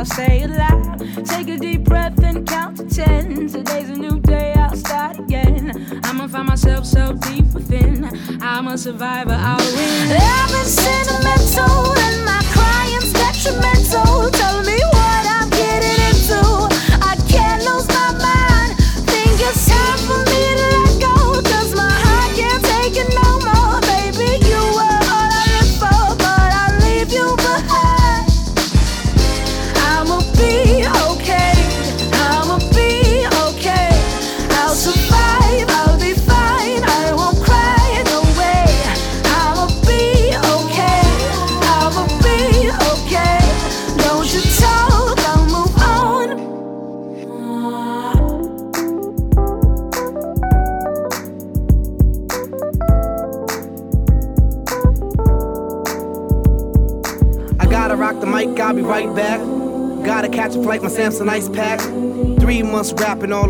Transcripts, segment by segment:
I'll say it loud. Take a deep breath and count to ten. Today's a new day, I'll start again. I'ma find myself so deep within. I'm a survivor, I'll win. Love is sentimental, and my crying's detrimental. rapping all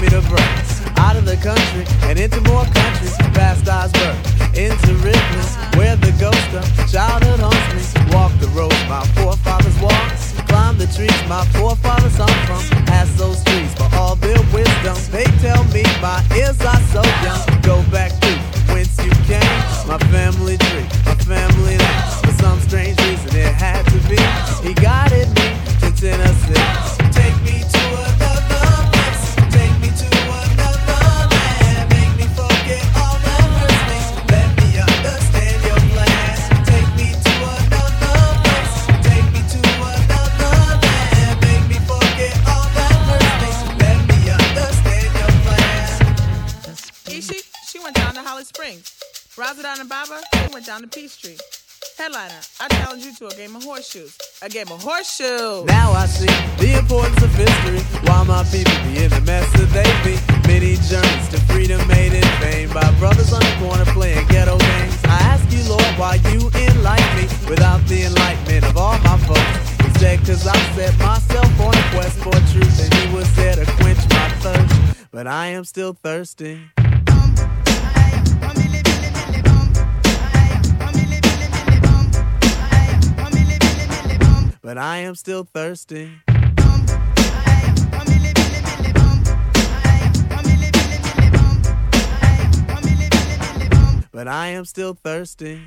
me to burst out of the country and into more countries. Past iceberg into rivers where the ghost of childhood haunts me. Walk the roads my forefathers walked. Climb the trees my forefathers hung from. Past those trees for all their wisdom. They tell me my ears are so young. Go back to whence you came. My family tree my family name for some strange reason it had to be. He guided me to Tennessee. Take me to A game of horseshoes. A game of horseshoes. Now I see the importance of history. Why my people be in the mess that they be. Many journeys to freedom made in vain by brothers on the corner playing ghetto games. I ask you, Lord, why you enlighten me without the enlightenment of all my folks. Cause I set myself on a quest for truth and he was there to quench my thirst. But I am still thirsty. But I am still thirsty. But I am still thirsty.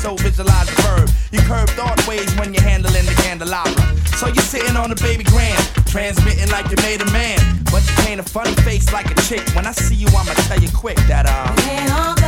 so visualize the verb. You curve thought ways when you're handling the candelabra. So you're sitting on a baby grand, transmitting like you made a man. But you paint a funny face like a chick. When I see you, I'ma tell you quick that, uh.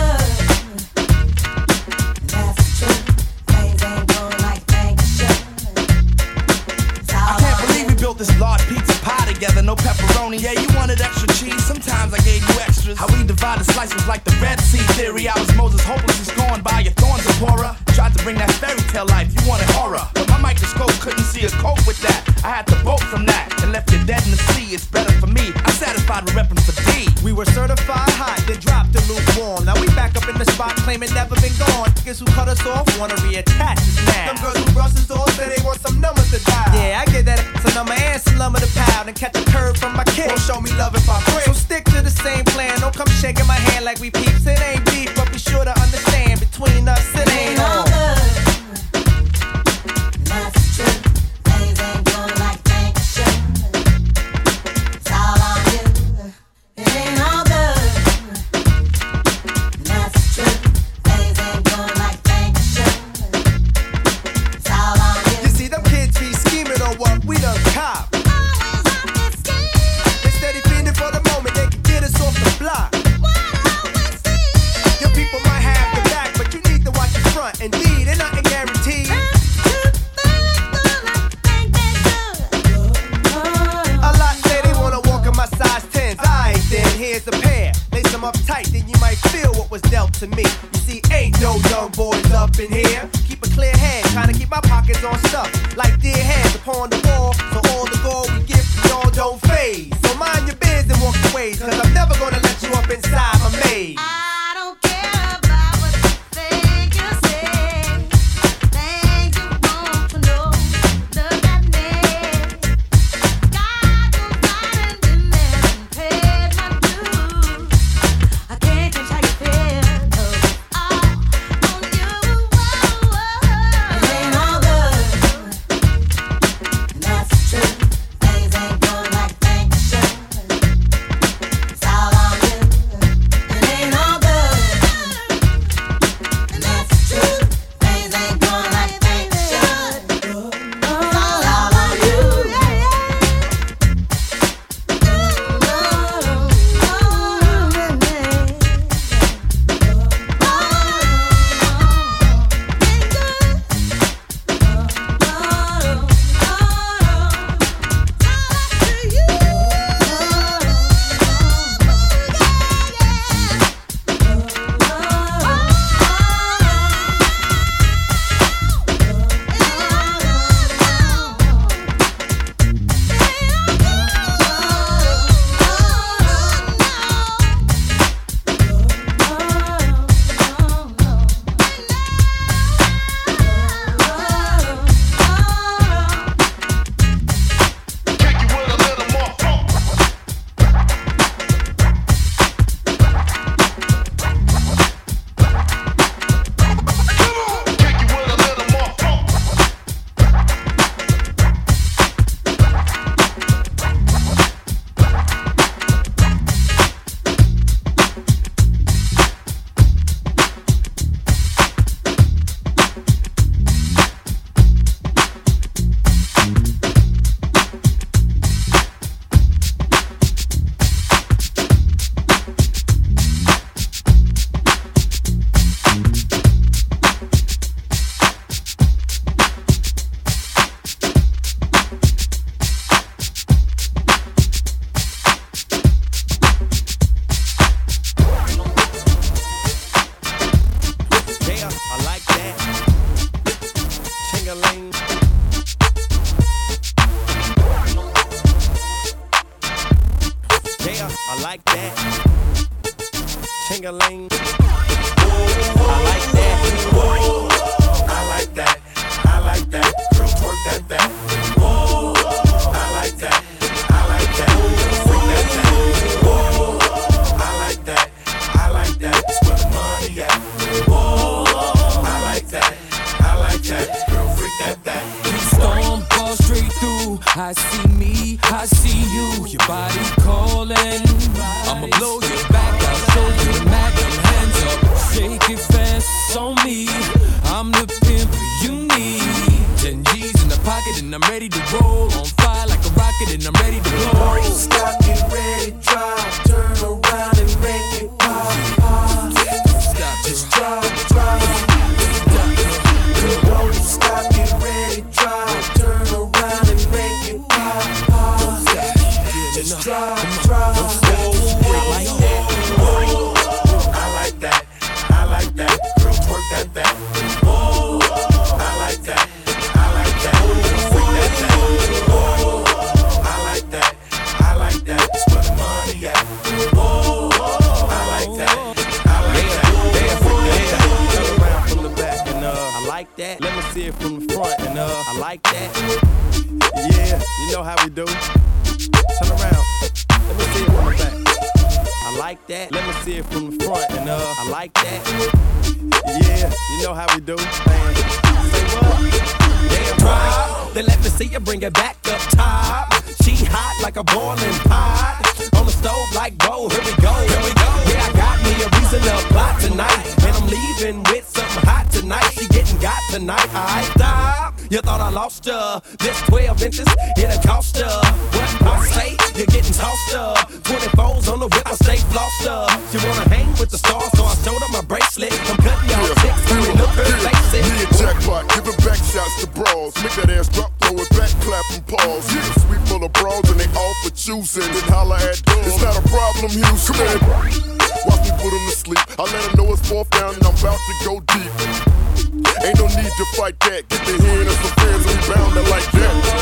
together, no pepperoni. Yeah, you wanted extra cheese, sometimes I gave you extras. How we divided slices like the Red Sea theory. I was Moses, hopeless, scorned by your thorns, Zipporah. Tried to bring that fairy tale life, you wanted horror. But microscope couldn't see a cope with that. I had to bolt from that and left you dead in the sea. It's better for me. I'm satisfied with repping for D. We were certified hot, then dropped the lukewarm. Now we back up in the spot, claiming never been gone. Niggas who cut us off wanna reattach us now. Them girls who brush us off say they want some numbers to die. Yeah, I get that. So number and some lumber to pound and catch a curve from my kid. Won't show me love if I quit. So stick to the same plan. Don't come shaking my hand like we peeps. It ain't deep, but be sure to understand between us it ain't on. to me. Like that. Yeah, you know how we do. Turn around. Let me see it from the back. I like that. Let me see it from the front and uh, I like that. Yeah, you know how we do. Man, say what? Damn right. Then let me see you bring it back up top. She hot like a boiling pot. On the stove like whoa, here we go, here we go. Yeah, I got me a reason to plot tonight. And I'm leaving with something hot tonight. She getting got tonight. I stop. You thought I lost ya. This 12 inches, it'll cost ya. What I say? You're getting tossed up. 24s on the whip, I stay flossed up. She wanna hang with the stars, so I showed her my bracelet. I'm cutting y'all chicks, yeah. look her face it. Me and Jackpot, giving back shots to brawls. Make that ass drop, throw it back, clap and pause. Yeah. Sweet full of brawls and they all for choosing. Then holla at them. It's not a problem, Houston. Watch me put 'em to sleep. I let 'em know it's fourth down and I'm about to go deep. Ain't no need to fight that. Get the hand of some fans and we bound it like that.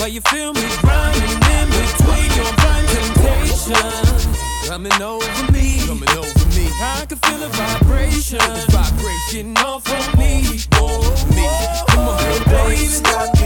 Why you feel me grinding in between your blind temptation? Coming over me, coming over me. I can feel a vibration, vibration off on me, oh, me. Come on, baby,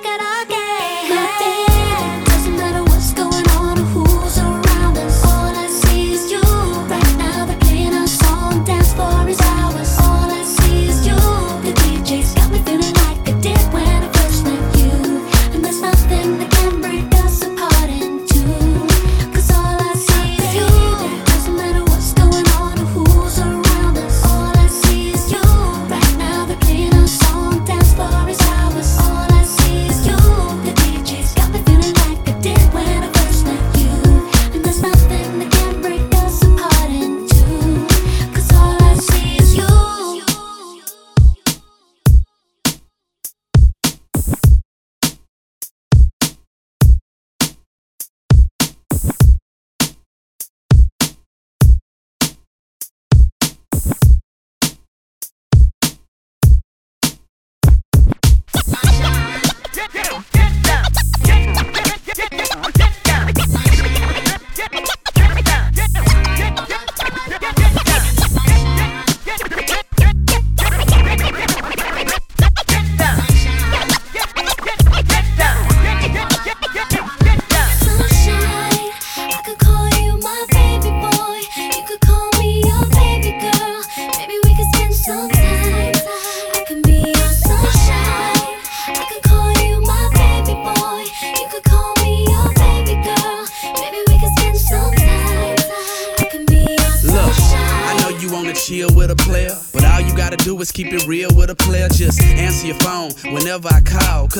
から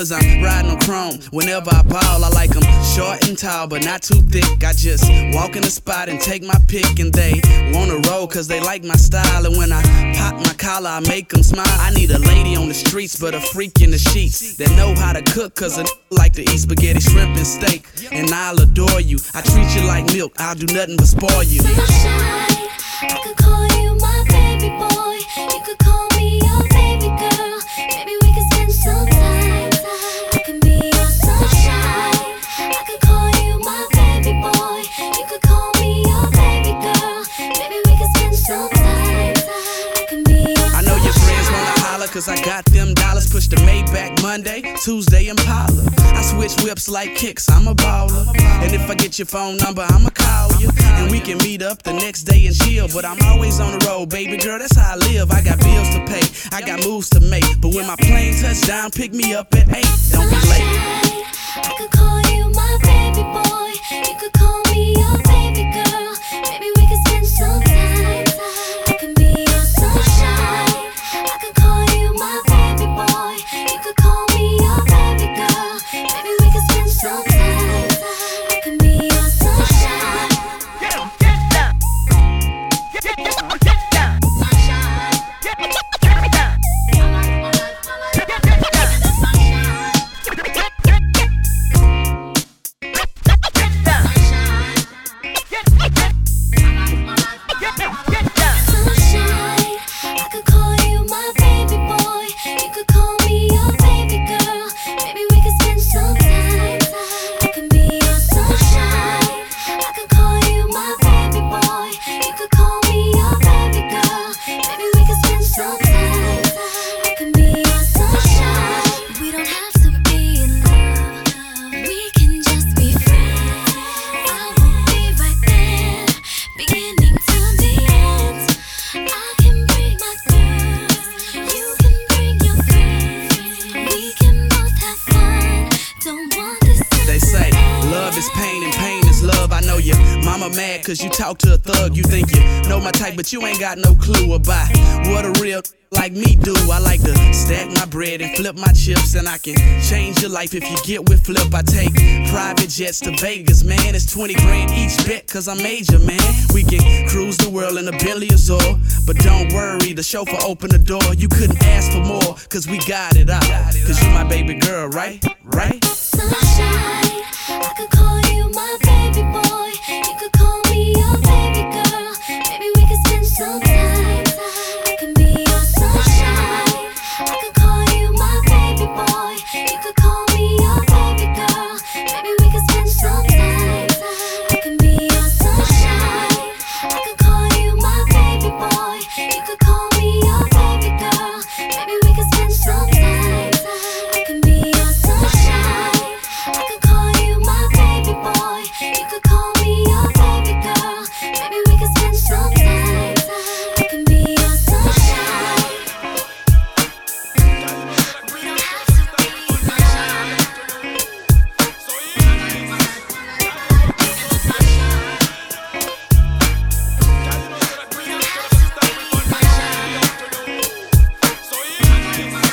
cause I'm riding on chrome. Whenever I ball, I like them short and tall, but not too thick. I just walk in the spot and take my pick, and they wanna roll cause they like my style. And when I pop my collar, I make them smile. I need a lady on the streets, but a freak in the sheets that know how to cook cause I like to eat spaghetti, shrimp, and steak. And I'll adore you. I treat you like milk, I'll do nothing but spoil you. Sunshine, I could call you cause I got them dollars. Push the Maybach Monday, Tuesday and Impala. I switch whips like kicks, I'm a baller. And if I get your phone number, I'ma call you. And we can meet up the next day and chill. But I'm always on the road, baby girl, that's how I live. I got bills to pay, I got moves to make. But when my plane touch down, pick me up at 8. Don't be late. I could call you my baby boy. You could you ain't got no clue about what a real like me do. I like to stack my bread and flip my chips, and I can change your life if you get with flip. I take private jets to Vegas, man. It's 20 grand each bet cause I'm major, man. We can cruise the world in a Bentley Azure, but don't worry, the chauffeur open the door. You couldn't ask for more cause we got it out. Cause you my baby girl, right? Right? sunshine. I could call you my baby boy. Peace.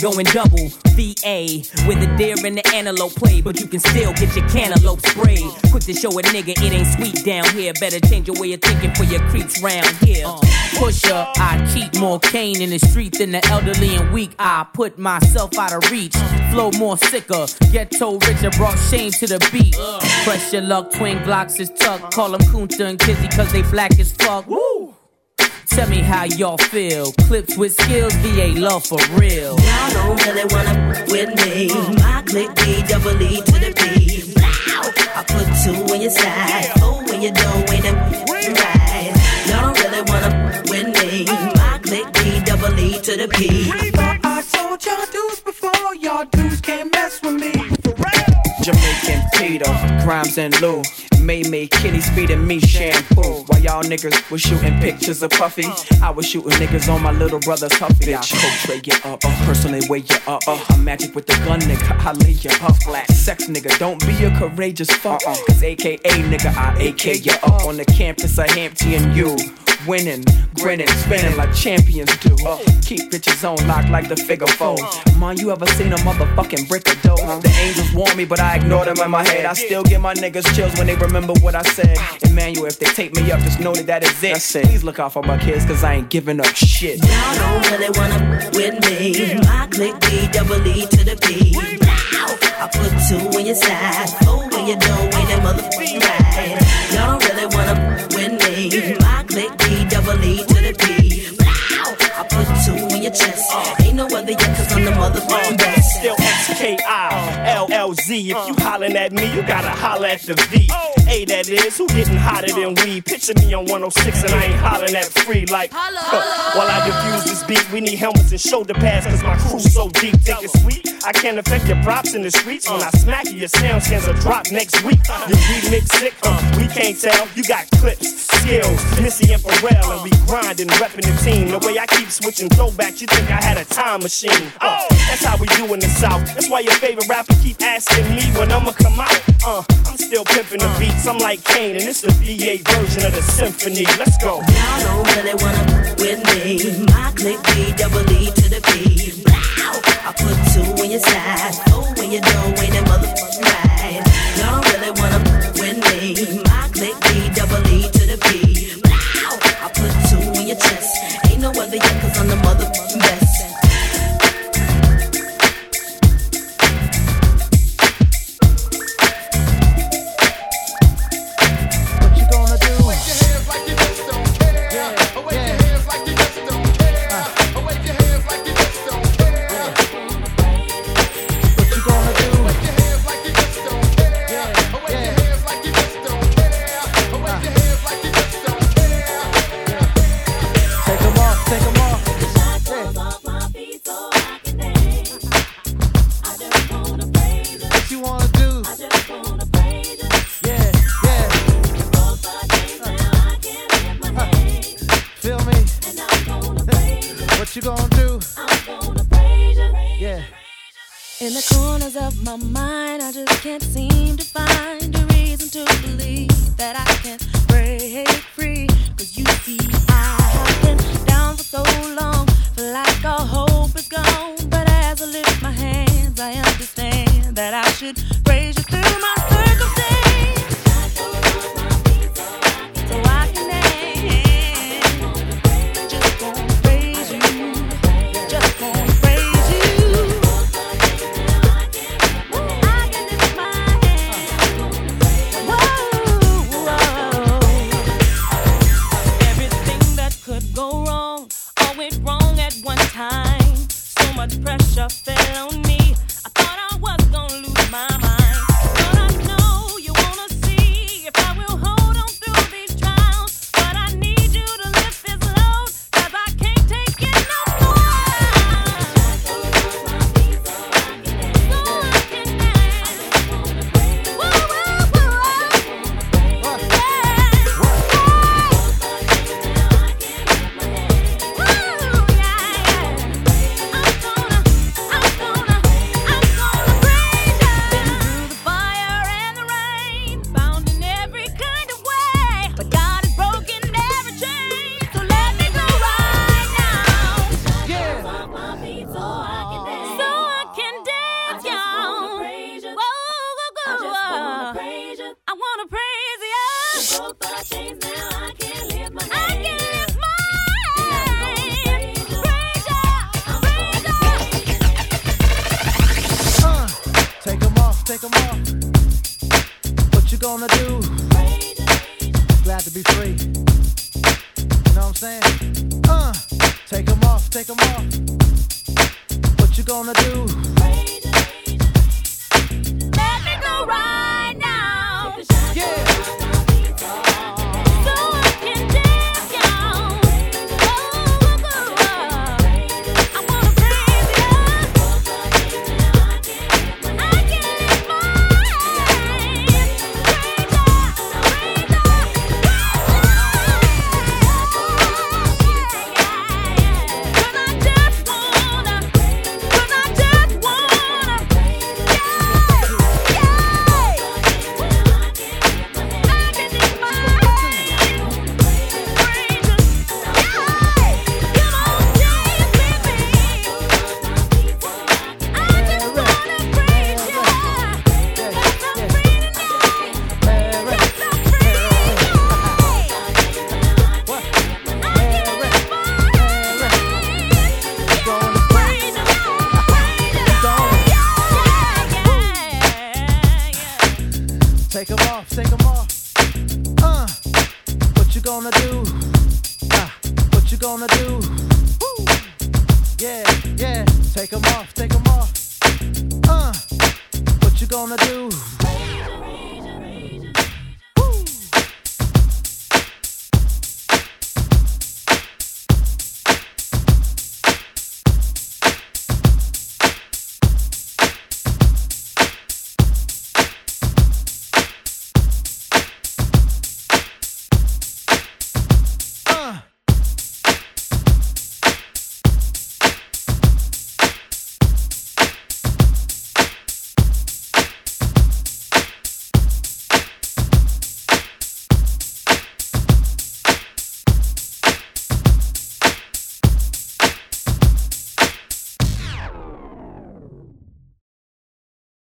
Going double. VA, with the deer and the antelope play, but you can still get your cantaloupe sprayed. Quick to show a nigga it ain't sweet down here. Better change your way of thinking for your creeps round here. Pusher, I keep more cane in the street than the elderly and weak. I put myself out of reach. Flow more sicker, ghetto richer, brought shame to the beat. Press your luck, twin Glocks is tucked. Call them Kunta and Kizzy cause they black as fuck. Woo! Tell me how y'all feel. Clipse with Skillz, VA love for real. Y'all don't really wanna with me. My click B double E to the B. Blow. I put two in your side. Oh, when you don't win them right. Y'all don't really wanna with me. My click B double E to the P. I told y'all dudes before, y'all dudes can't mess with me. Jamaican Tito, Grimes and Lou. May May Kitty speeding me shampoo. While y'all niggas was shooting pictures of Puffy, I was shooting niggas on my little brother's Huffy. I coach tray you up, uh, personally weigh you up. Uh, I'm magic with the gun, nigga. I lay you up flat. Sex nigga, don't be a courageous fuck. Cause AKA nigga, I AK you up on the campus of Hampton and you. Winning, grinning, spinning like champions do. Uh, keep bitches on lock like the figure four. Man, you ever seen a motherfucking brick of dough? The angels warn me, but I ignore them in my head. I still get my niggas chills when they remember what I said. Emmanuel, if they take me up, just know that that is it. Please look out for my kids, cause I ain't giving up shit. Y'all don't really wanna with me. My click B double E to the P. Blow. I put two in your side. Oh, when you don't win that motherfucking ride. Y'all don't really wanna with me. My click B double E to the P. Blow. I put two in your chest. Ain't no other yet, cause I'm the motherfucking best. Still X-K-I-L-L-Z. If you hollering at me, you gotta holler at the V. A that is, who getting hotter than we? Picture me on 106 and I ain't hollering at free like. Huh. While I diffuse this beat, we need helmets and shoulder pads cause my crew's so deep. Think it's sweet? I can't affect your props in the streets. When I smack you, your sound scans will drop next week. Your remix sick, uh, we can't tell. You got Clipse, Skillz, Missy and Pharrell, and we grinding, repping the team. The way I keep switching throwbacks, you think I had a time machine. Uh, that's how we do in the South. That's why your favorite rapper keep asking me when I'ma come out. Uh, I'm still pimping the beats. I'm like Kane, and it's the VA version of the symphony. Let's go. Y'all don't really wanna with me. My click B double E to the P. Blow. I put two in your side. Oh, when you don't win that motherfucking ride. Y'all really wanna with me. in the corners of my mind, I just can't seem to find a reason to believe that I can break free. Cause you see, I have been down for so long, feel like all hope is gone. But as I lift my hands, I understand that I should praise you through my